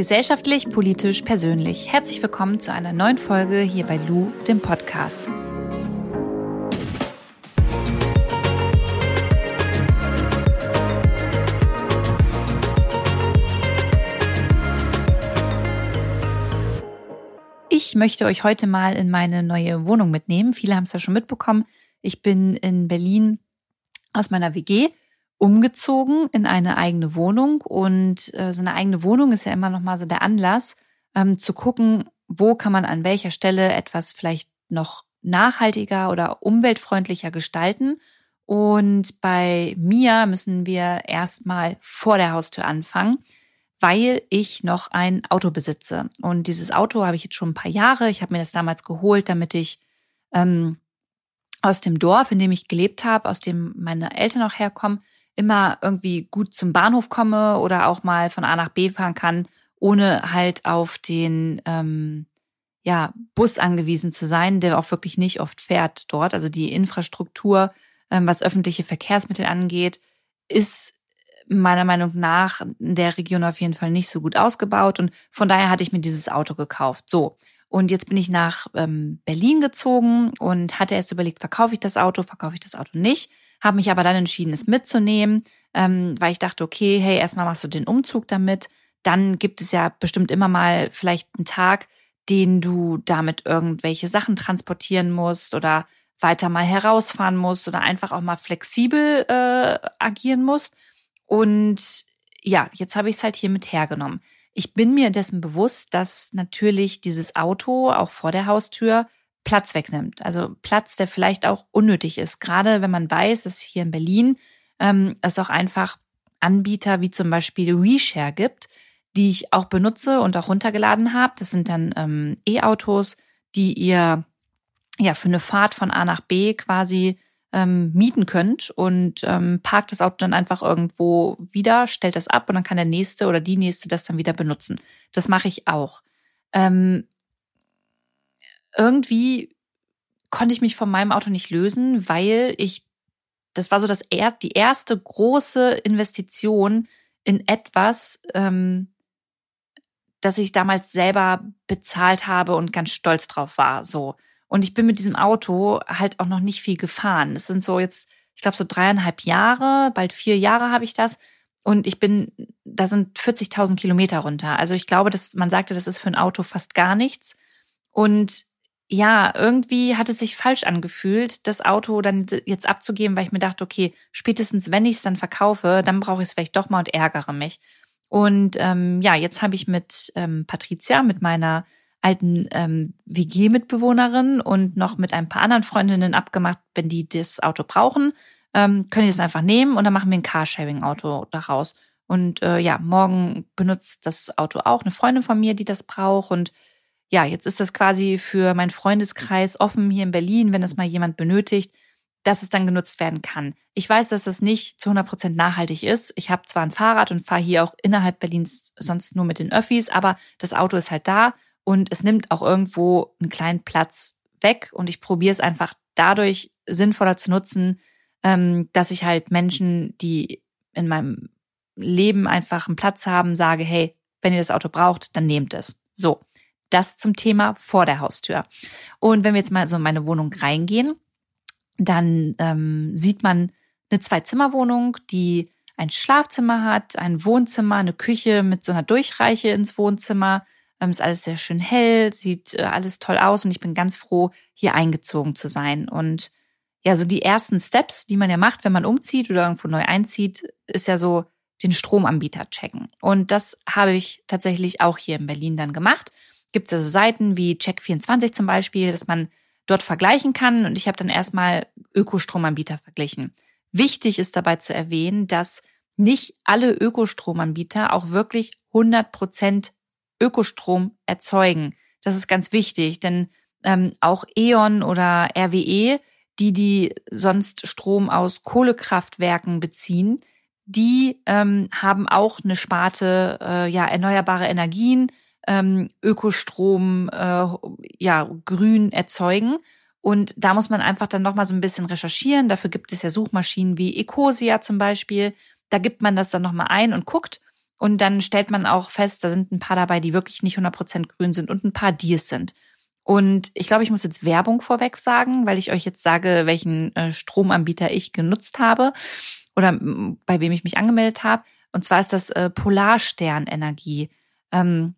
Gesellschaftlich, politisch, persönlich. Herzlich willkommen zu einer neuen Folge hier bei Lou, dem Podcast. Ich möchte euch heute mal in meine neue Wohnung mitnehmen. Viele haben es ja schon mitbekommen. Ich bin in Berlin aus meiner WG umgezogen in eine eigene Wohnung und äh, so eine eigene Wohnung ist ja immer noch mal so der Anlass ähm, zu gucken, wo kann man an welcher Stelle etwas vielleicht noch nachhaltiger oder umweltfreundlicher gestalten. Und bei mir müssen wir erstmal vor der Haustür anfangen, weil ich noch ein Auto besitze. Und dieses Auto habe ich jetzt schon ein paar Jahre. Ich habe mir das damals geholt, damit ich ähm, aus dem Dorf, in dem ich gelebt habe, aus dem meine Eltern auch herkommen, immer irgendwie gut zum Bahnhof komme oder auch mal von A nach B fahren kann, ohne halt auf den ähm, ja, Bus angewiesen zu sein, der auch wirklich nicht oft fährt dort. Also die Infrastruktur, ähm, was öffentliche Verkehrsmittel angeht, ist meiner Meinung nach in der Region auf jeden Fall nicht so gut ausgebaut. Und von daher hatte ich mir dieses Auto gekauft. So. Und jetzt bin ich nach ähm, Berlin gezogen und hatte erst überlegt, verkaufe ich das Auto, verkaufe ich das Auto nicht habe mich aber dann entschieden, es mitzunehmen, ähm, weil ich dachte, okay, hey, erstmal machst du den Umzug damit. Dann gibt es ja bestimmt immer mal vielleicht einen Tag, den du damit irgendwelche Sachen transportieren musst oder weiter mal herausfahren musst oder einfach auch mal flexibel äh, agieren musst. Und ja, jetzt habe ich es halt hier mit hergenommen. Ich bin mir dessen bewusst, dass natürlich dieses Auto auch vor der Haustür Platz wegnimmt. Also Platz, der vielleicht auch unnötig ist. Gerade wenn man weiß, dass hier in Berlin ähm, es auch einfach Anbieter wie zum Beispiel WeShare gibt, die ich auch benutze und auch runtergeladen habe. Das sind dann ähm, E-Autos, die ihr ja für eine Fahrt von A nach B quasi ähm, mieten könnt und ähm, parkt das Auto dann einfach irgendwo wieder, stellt das ab und dann kann der nächste oder die nächste das dann wieder benutzen. Das mache ich auch. Ähm, irgendwie konnte ich mich von meinem Auto nicht lösen, weil ich, das war so das er, die erste große Investition in etwas, ähm, das ich damals selber bezahlt habe und ganz stolz drauf war. So. Und ich bin mit diesem Auto halt auch noch nicht viel gefahren. Es sind so jetzt, ich glaube, so dreieinhalb Jahre, bald vier Jahre habe ich das. Und ich bin, da sind 40.000 Kilometer runter. Also ich glaube, dass man sagte, das ist für ein Auto fast gar nichts. Und ja, irgendwie hat es sich falsch angefühlt, das Auto dann jetzt abzugeben, weil ich mir dachte, okay, spätestens wenn ich es dann verkaufe, dann brauche ich es vielleicht doch mal und ärgere mich. Und ähm, ja, jetzt habe ich mit ähm, Patricia, mit meiner alten ähm, WG-Mitbewohnerin und noch mit ein paar anderen Freundinnen abgemacht, wenn die das Auto brauchen, ähm, können die das einfach nehmen und dann machen wir ein Carsharing-Auto daraus. Und äh, ja, morgen benutzt das Auto auch eine Freundin von mir, die das braucht und ja, jetzt ist das quasi für meinen Freundeskreis offen hier in Berlin, wenn das mal jemand benötigt, dass es dann genutzt werden kann. Ich weiß, dass das nicht zu 100 Prozent nachhaltig ist. Ich habe zwar ein Fahrrad und fahre hier auch innerhalb Berlins sonst nur mit den Öffis, aber das Auto ist halt da und es nimmt auch irgendwo einen kleinen Platz weg und ich probiere es einfach dadurch sinnvoller zu nutzen, ähm, dass ich halt Menschen, die in meinem Leben einfach einen Platz haben, sage, hey, wenn ihr das Auto braucht, dann nehmt es. So. Das zum Thema vor der Haustür. Und wenn wir jetzt mal so in meine Wohnung reingehen, dann ähm, sieht man eine Zwei-Zimmer-Wohnung, die ein Schlafzimmer hat, ein Wohnzimmer, eine Küche mit so einer Durchreiche ins Wohnzimmer. Ähm, ist alles sehr schön hell, sieht äh, alles toll aus und ich bin ganz froh, hier eingezogen zu sein. Und ja, so die ersten Steps, die man ja macht, wenn man umzieht oder irgendwo neu einzieht, ist ja so den Stromanbieter checken. Und das habe ich tatsächlich auch hier in Berlin dann gemacht gibt es ja so Seiten wie Check24 zum Beispiel, dass man dort vergleichen kann. Und ich habe dann erstmal Ökostromanbieter verglichen. Wichtig ist dabei zu erwähnen, dass nicht alle Ökostromanbieter auch wirklich 100 Prozent Ökostrom erzeugen. Das ist ganz wichtig, denn ähm, auch E.ON oder RWE, die die sonst Strom aus Kohlekraftwerken beziehen, die ähm, haben auch eine Sparte äh, ja erneuerbare Energien ähm, Ökostrom äh, ja grün erzeugen. Und da muss man einfach dann nochmal so ein bisschen recherchieren. Dafür gibt es ja Suchmaschinen wie Ecosia zum Beispiel. Da gibt man das dann nochmal ein und guckt. Und dann stellt man auch fest, da sind ein paar dabei, die wirklich nicht 100% grün sind und ein paar, die es sind. Und ich glaube, ich muss jetzt Werbung vorweg sagen, weil ich euch jetzt sage, welchen äh, Stromanbieter ich genutzt habe oder bei wem ich mich angemeldet habe. Und zwar ist das äh, Polarsternenergie. Ähm,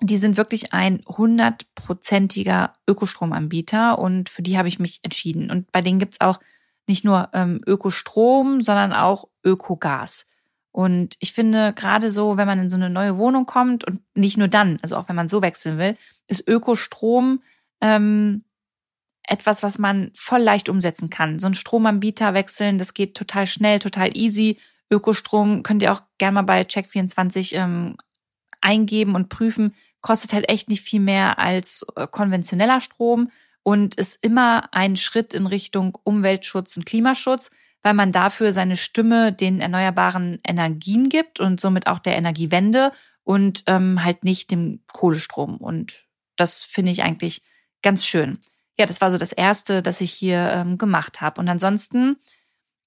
die sind wirklich ein hundertprozentiger Ökostromanbieter und für die habe ich mich entschieden. Und bei denen gibt's auch nicht nur ähm, Ökostrom, sondern auch Ökogas. Und ich finde, gerade so, wenn man in so eine neue Wohnung kommt und nicht nur dann, also auch wenn man so wechseln will, ist Ökostrom ähm, etwas, was man voll leicht umsetzen kann. So ein Stromanbieter wechseln, das geht total schnell, total easy. Ökostrom könnt ihr auch gerne mal bei Check24 ähm, eingeben und prüfen. Kostet halt echt nicht viel mehr als äh, konventioneller Strom und ist immer ein Schritt in Richtung Umweltschutz und Klimaschutz weil man dafür seine Stimme den erneuerbaren Energien gibt und somit auch der Energiewende und ähm, halt nicht dem Kohlestrom. Und das finde ich eigentlich ganz schön. Ja, das war so das Erste, das ich hier ähm, gemacht habe. Und ansonsten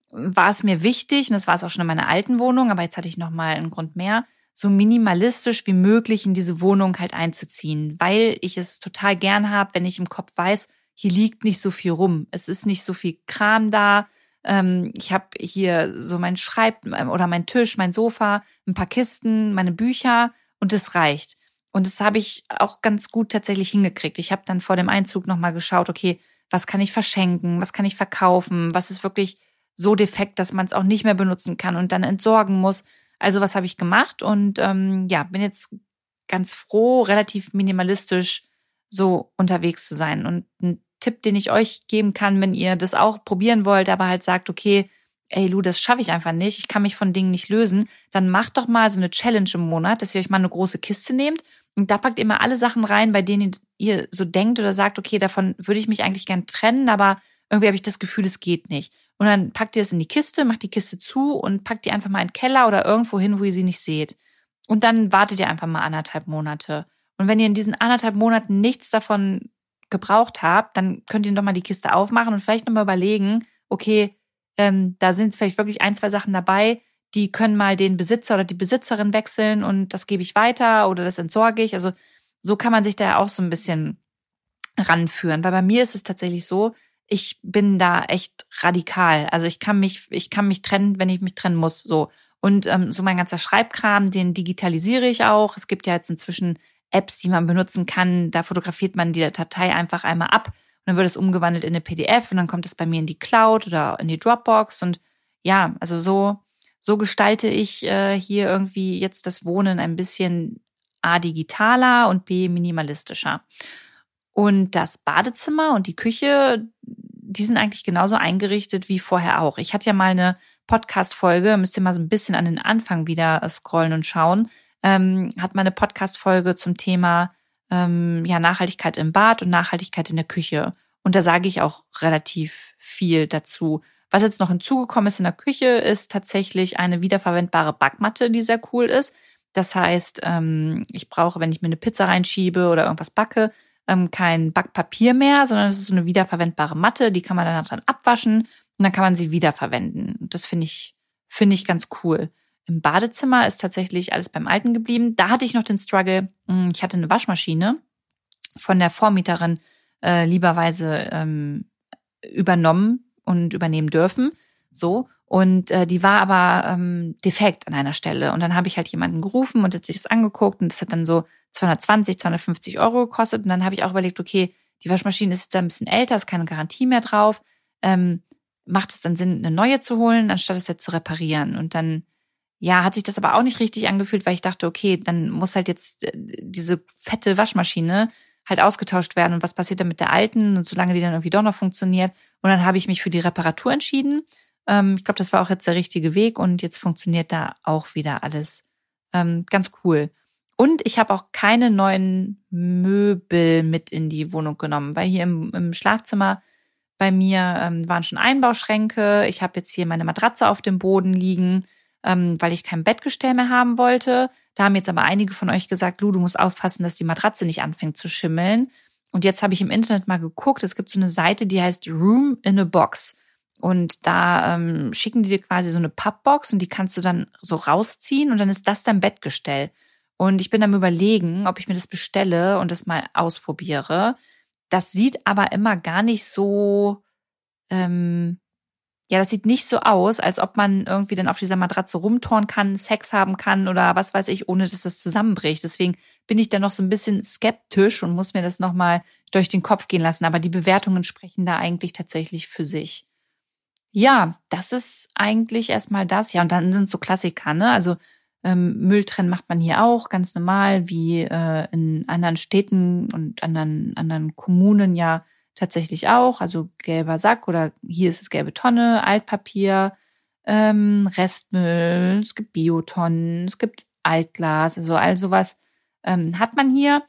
war es mir wichtig, und das war es auch schon in meiner alten Wohnung, aber jetzt hatte ich noch mal einen Grund mehr, so minimalistisch wie möglich in diese Wohnung halt einzuziehen, weil ich es total gern habe, wenn ich im Kopf weiß, hier liegt nicht so viel rum. Es ist nicht so viel Kram da. Ähm, ich habe hier so mein Schreib oder mein Tisch, mein Sofa, ein paar Kisten, meine Bücher und es reicht. Und das habe ich auch ganz gut tatsächlich hingekriegt. Ich habe dann vor dem Einzug nochmal geschaut, okay, was kann ich verschenken, was kann ich verkaufen, was ist wirklich so defekt, dass man es auch nicht mehr benutzen kann und dann entsorgen muss. Also was habe ich gemacht und ähm, ja, bin jetzt ganz froh, relativ minimalistisch so unterwegs zu sein. Und Tipp, den ich euch geben kann, wenn ihr das auch probieren wollt, aber halt sagt, okay, ey Lu, das schaffe ich einfach nicht, ich kann mich von Dingen nicht lösen, dann macht doch mal so eine Challenge im Monat, dass ihr euch mal eine große Kiste nehmt und da packt ihr mal alle Sachen rein, bei denen ihr so denkt oder sagt, okay, davon würde ich mich eigentlich gern trennen, aber irgendwie habe ich das Gefühl, es geht nicht. Und dann packt ihr es in die Kiste, macht die Kiste zu und packt die einfach mal in den Keller oder irgendwo hin, wo ihr sie nicht seht. Und dann wartet ihr einfach mal anderthalb Monate. Und wenn ihr in diesen anderthalb Monaten nichts davon gebraucht habt, dann könnt ihr doch mal die Kiste aufmachen und vielleicht nochmal überlegen, okay, ähm, da sind vielleicht wirklich ein, zwei Sachen dabei, die können mal den Besitzer oder die Besitzerin wechseln und das gebe ich weiter oder das entsorge ich. Also so kann man sich da auch so ein bisschen ranführen. Weil bei mir ist es tatsächlich so, ich bin da echt radikal. Also ich kann mich, ich kann mich trennen, wenn ich mich trennen muss. So. Und ähm, so mein ganzer Schreibkram, den digitalisiere ich auch. Es gibt ja jetzt inzwischen Apps, die man benutzen kann. Da fotografiert man die Datei einfach einmal ab und dann wird es umgewandelt in eine PDF und dann kommt es bei mir in die Cloud oder in die Dropbox und ja, also so so gestalte ich äh, hier irgendwie jetzt das Wohnen ein bisschen a digitaler und b minimalistischer. Und das Badezimmer und die Küche, die sind eigentlich genauso eingerichtet wie vorher auch. Ich hatte ja mal eine Podcast-Folge, müsst ihr mal so ein bisschen an den Anfang wieder scrollen und schauen ähm, hat meine Podcast-Folge zum Thema ähm, ja, Nachhaltigkeit im Bad und Nachhaltigkeit in der Küche. Und da sage ich auch relativ viel dazu. Was jetzt noch hinzugekommen ist in der Küche, ist tatsächlich eine wiederverwendbare Backmatte, die sehr cool ist. Das heißt, ähm, ich brauche, wenn ich mir eine Pizza reinschiebe oder irgendwas backe, ähm, kein Backpapier mehr, sondern es ist so eine wiederverwendbare Matte, die kann man dann dran abwaschen und dann kann man sie wiederverwenden. Das finde ich, finde ich ganz cool. Im Badezimmer ist tatsächlich alles beim Alten geblieben. Da hatte ich noch den Struggle, hm, ich hatte eine Waschmaschine von der Vormieterin äh, lieberweise ähm, übernommen und übernehmen dürfen. So. Und äh, die war aber ähm, defekt an einer Stelle. Und dann habe ich halt jemanden gerufen und hat sich das angeguckt und das hat dann so 220, 250 Euro gekostet. Und dann habe ich auch überlegt, okay, die Waschmaschine ist jetzt ein bisschen älter, ist keine Garantie mehr drauf. Ähm, macht es dann Sinn, eine neue zu holen, anstatt es jetzt zu reparieren? Und dann ja, hat sich das aber auch nicht richtig angefühlt, weil ich dachte, okay, dann muss halt jetzt äh, diese fette Waschmaschine halt ausgetauscht werden und was passiert dann mit der alten und solange die dann irgendwie doch noch funktioniert. Und dann habe ich mich für die Reparatur entschieden. Ähm, ich glaube, das war auch jetzt der richtige Weg und jetzt funktioniert da auch wieder alles ähm, ganz cool. Und ich habe auch keine neuen Möbel mit in die Wohnung genommen, weil hier im, im Schlafzimmer bei mir ähm, waren schon Einbauschränke. Ich habe jetzt hier meine Matratze auf dem Boden liegen ähm, weil ich kein Bettgestell mehr haben wollte. Da haben jetzt aber einige von euch gesagt, Lu, du musst aufpassen, dass die Matratze nicht anfängt zu schimmeln. Und jetzt habe ich im Internet mal geguckt, es gibt so eine Seite, die heißt Room in a Box. Und da ähm, schicken die dir quasi so eine Pappbox und die kannst du dann so rausziehen und dann ist das dein Bettgestell. Und ich bin am überlegen, ob ich mir das bestelle und das mal ausprobiere. Das sieht aber immer gar nicht so, ähm, ja, das sieht nicht so aus, als ob man irgendwie dann auf dieser Matratze rumtoren kann, Sex haben kann oder was weiß ich, ohne dass das zusammenbricht. Deswegen bin ich da noch so ein bisschen skeptisch und muss mir das nochmal durch den Kopf gehen lassen. Aber die Bewertungen sprechen da eigentlich tatsächlich für sich. Ja, das ist eigentlich erstmal das. Ja, und dann sind so Klassiker, ne? Also ähm, Mülltrennen macht man hier auch ganz normal, wie äh, in anderen Städten und anderen, anderen Kommunen ja tatsächlich auch. Also gelber Sack oder hier ist es gelbe Tonne, Altpapier, ähm, Restmüll, es gibt Biotonnen, es gibt Altglas, also all sowas ähm, hat man hier.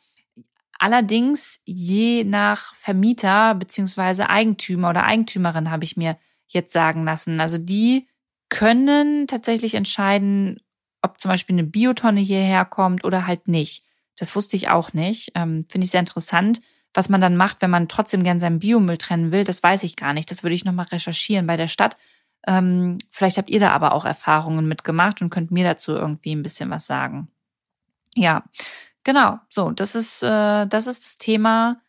Allerdings je nach Vermieter beziehungsweise Eigentümer oder Eigentümerin habe ich mir jetzt sagen lassen. Also die können tatsächlich entscheiden, ob zum Beispiel eine Biotonne hierher kommt oder halt nicht. Das wusste ich auch nicht. Ähm, Finde ich sehr interessant. Was man dann macht, wenn man trotzdem gern seinen Biomüll trennen will, das weiß ich gar nicht. Das würde ich nochmal recherchieren bei der Stadt. Ähm, vielleicht habt ihr da aber auch Erfahrungen mitgemacht und könnt mir dazu irgendwie ein bisschen was sagen. Ja, genau. So, das ist, äh, das ist das Thema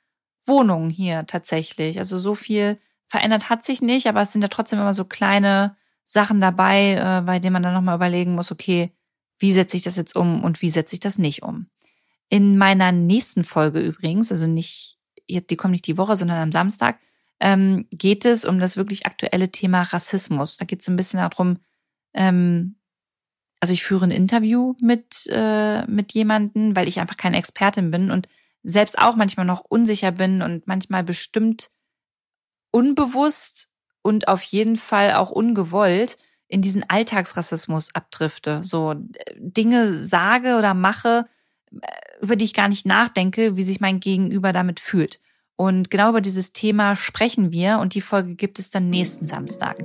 Wohnungen hier tatsächlich. Also so viel verändert hat sich nicht, aber es sind ja trotzdem immer so kleine Sachen dabei, äh, bei denen man dann nochmal überlegen muss, okay, wie setze ich das jetzt um und wie setze ich das nicht um. In meiner nächsten Folge übrigens, also nicht, die kommt nicht die Woche, sondern am Samstag, ähm, geht es um das wirklich aktuelle Thema Rassismus. Da geht es ein bisschen darum, ähm, also ich führe ein Interview mit, äh, mit jemanden, weil ich einfach keine Expertin bin und selbst auch manchmal noch unsicher bin und manchmal bestimmt unbewusst und auf jeden Fall auch ungewollt in diesen Alltagsrassismus abdrifte. So äh, Dinge sage oder mache, über die ich gar nicht nachdenke, wie sich mein Gegenüber damit fühlt. Und genau über dieses Thema sprechen wir und die Folge gibt es dann nächsten Samstag.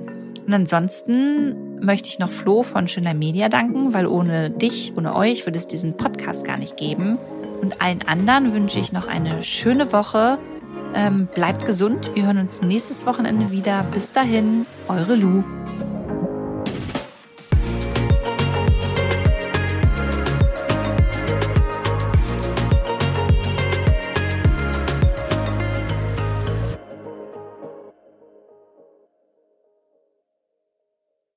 Und ansonsten möchte ich noch Flo von Schöner Media danken, weil ohne dich, ohne euch würde es diesen Podcast gar nicht geben. Und allen anderen wünsche ich noch eine schöne Woche. Ähm, bleibt gesund. Wir hören uns nächstes Wochenende wieder. Bis dahin, eure Lu.